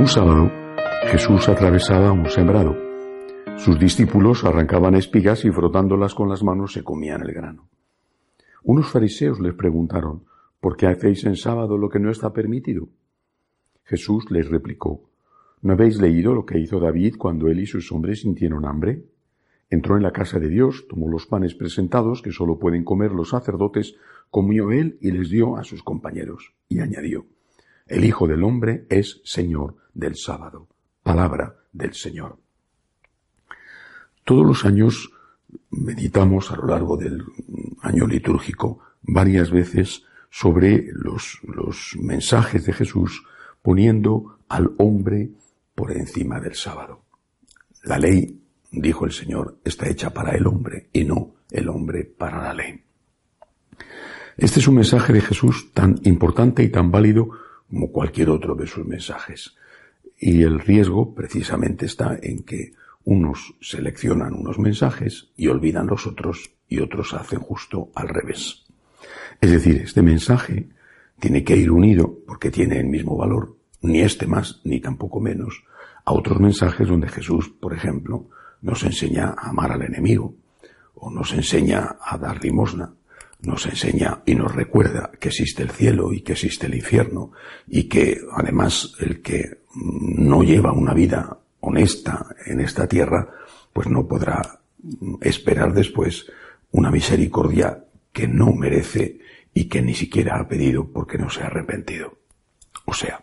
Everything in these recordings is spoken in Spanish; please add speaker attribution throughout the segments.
Speaker 1: Un sábado, Jesús atravesaba un sembrado. Sus discípulos arrancaban espigas y frotándolas con las manos se comían el grano. Unos fariseos les preguntaron, ¿por qué hacéis en sábado lo que no está permitido? Jesús les replicó, ¿no habéis leído lo que hizo David cuando él y sus hombres sintieron hambre? Entró en la casa de Dios, tomó los panes presentados que sólo pueden comer los sacerdotes, comió él y les dio a sus compañeros, y añadió, el Hijo del Hombre es Señor del sábado. Palabra del Señor. Todos los años meditamos a lo largo del año litúrgico varias veces sobre los, los mensajes de Jesús poniendo al hombre por encima del sábado. La ley, dijo el Señor, está hecha para el hombre y no el hombre para la ley. Este es un mensaje de Jesús tan importante y tan válido como cualquier otro de sus mensajes. Y el riesgo precisamente está en que unos seleccionan unos mensajes y olvidan los otros y otros hacen justo al revés. Es decir, este mensaje tiene que ir unido porque tiene el mismo valor, ni este más ni tampoco menos, a otros mensajes donde Jesús, por ejemplo, nos enseña a amar al enemigo o nos enseña a dar limosna nos enseña y nos recuerda que existe el cielo y que existe el infierno y que además el que no lleva una vida honesta en esta tierra, pues no podrá esperar después una misericordia que no merece y que ni siquiera ha pedido porque no se ha arrepentido. O sea,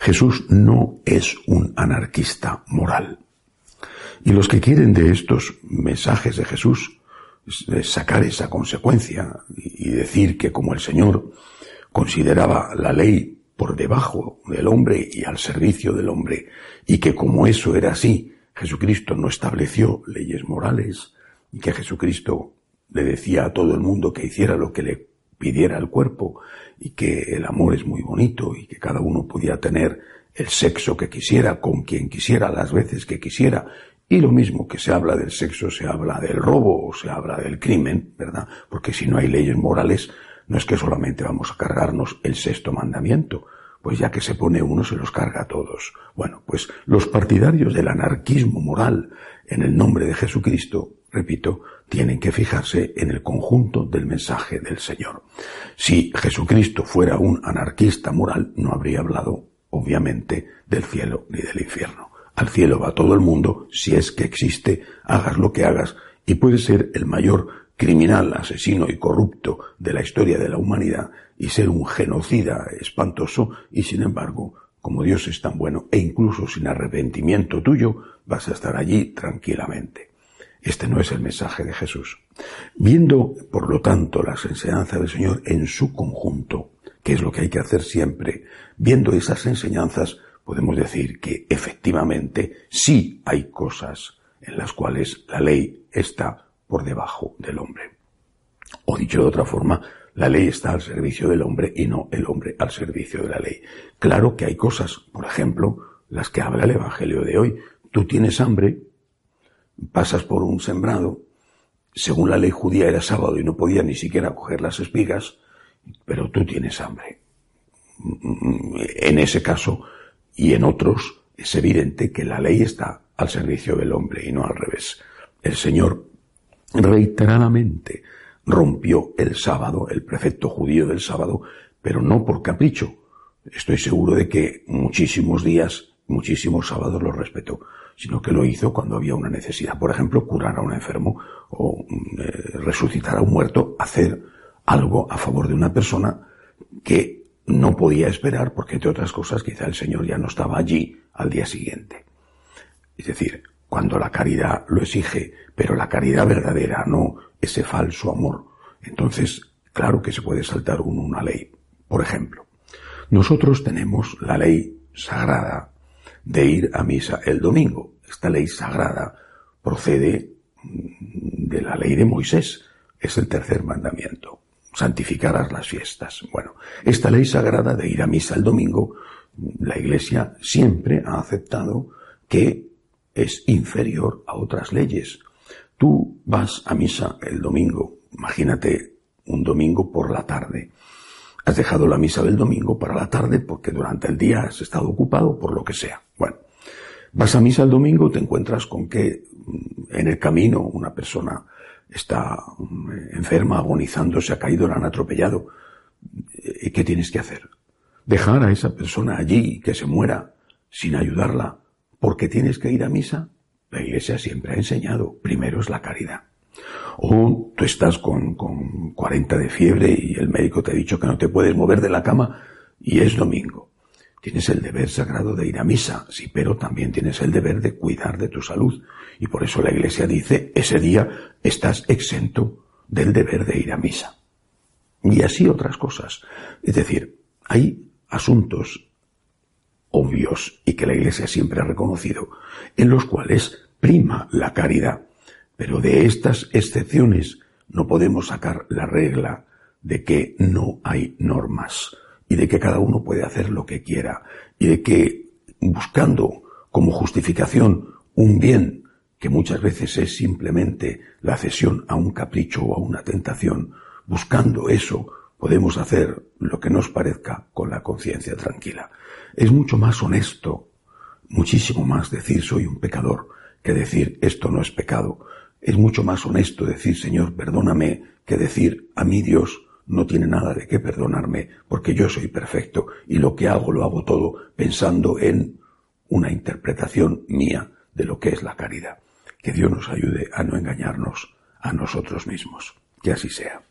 Speaker 1: Jesús no es un anarquista moral. Y los que quieren de estos mensajes de Jesús sacar esa consecuencia y decir que como el Señor consideraba la ley por debajo del hombre y al servicio del hombre, y que como eso era así, Jesucristo no estableció leyes morales, y que Jesucristo le decía a todo el mundo que hiciera lo que le pidiera el cuerpo, y que el amor es muy bonito, y que cada uno podía tener el sexo que quisiera, con quien quisiera, las veces que quisiera, y lo mismo que se habla del sexo, se habla del robo o se habla del crimen, ¿verdad? Porque si no hay leyes morales, no es que solamente vamos a cargarnos el sexto mandamiento, pues ya que se pone uno se los carga a todos. Bueno, pues los partidarios del anarquismo moral en el nombre de Jesucristo, repito, tienen que fijarse en el conjunto del mensaje del Señor. Si Jesucristo fuera un anarquista moral, no habría hablado, obviamente, del cielo ni del infierno. Al cielo va todo el mundo, si es que existe, hagas lo que hagas, y puede ser el mayor criminal, asesino y corrupto de la historia de la humanidad y ser un genocida espantoso, y sin embargo, como Dios es tan bueno e incluso sin arrepentimiento tuyo, vas a estar allí tranquilamente. Este no es el mensaje de Jesús. Viendo, por lo tanto, las enseñanzas del Señor en su conjunto, que es lo que hay que hacer siempre, viendo esas enseñanzas, podemos decir que efectivamente sí hay cosas en las cuales la ley está por debajo del hombre. O dicho de otra forma, la ley está al servicio del hombre y no el hombre al servicio de la ley. Claro que hay cosas, por ejemplo, las que habla el Evangelio de hoy. Tú tienes hambre, pasas por un sembrado, según la ley judía era sábado y no podía ni siquiera coger las espigas, pero tú tienes hambre. En ese caso, y en otros es evidente que la ley está al servicio del hombre y no al revés. El Señor reiteradamente rompió el sábado, el precepto judío del sábado, pero no por capricho. Estoy seguro de que muchísimos días, muchísimos sábados lo respetó, sino que lo hizo cuando había una necesidad. Por ejemplo, curar a un enfermo o eh, resucitar a un muerto, hacer algo a favor de una persona que no podía esperar porque, entre otras cosas, quizá el Señor ya no estaba allí al día siguiente. Es decir, cuando la caridad lo exige, pero la caridad verdadera, no ese falso amor, entonces, claro que se puede saltar uno una ley. Por ejemplo, nosotros tenemos la ley sagrada de ir a misa el domingo. Esta ley sagrada procede de la ley de Moisés. Es el tercer mandamiento santificarás las fiestas. Bueno, esta ley sagrada de ir a misa el domingo, la Iglesia siempre ha aceptado que es inferior a otras leyes. Tú vas a misa el domingo, imagínate un domingo por la tarde. has dejado la misa del domingo para la tarde porque durante el día has estado ocupado por lo que sea. Bueno, vas a misa el domingo, te encuentras con que mm, en el camino una persona está mm, enferma, agonizando, se ha caído, la han atropellado. ¿Y qué tienes que hacer? Dejar a esa persona allí que se muera sin ayudarla porque tienes que ir a misa. La Iglesia siempre ha enseñado, primero es la caridad. O tú estás con, con 40 de fiebre y el médico te ha dicho que no te puedes mover de la cama y es domingo. Tienes el deber sagrado de ir a misa, sí, pero también tienes el deber de cuidar de tu salud. Y por eso la Iglesia dice, ese día estás exento del deber de ir a misa. Y así otras cosas. Es decir, hay asuntos obvios y que la Iglesia siempre ha reconocido, en los cuales prima la caridad. Pero de estas excepciones no podemos sacar la regla de que no hay normas y de que cada uno puede hacer lo que quiera y de que buscando como justificación un bien que muchas veces es simplemente la cesión a un capricho o a una tentación, buscando eso podemos hacer lo que nos parezca con la conciencia tranquila. Es mucho más honesto, muchísimo más decir soy un pecador que decir esto no es pecado, es mucho más honesto decir, Señor, perdóname, que decir, a mí Dios no tiene nada de qué perdonarme, porque yo soy perfecto y lo que hago lo hago todo pensando en una interpretación mía de lo que es la caridad. Que Dios nos ayude a no engañarnos a nosotros mismos. Que así sea.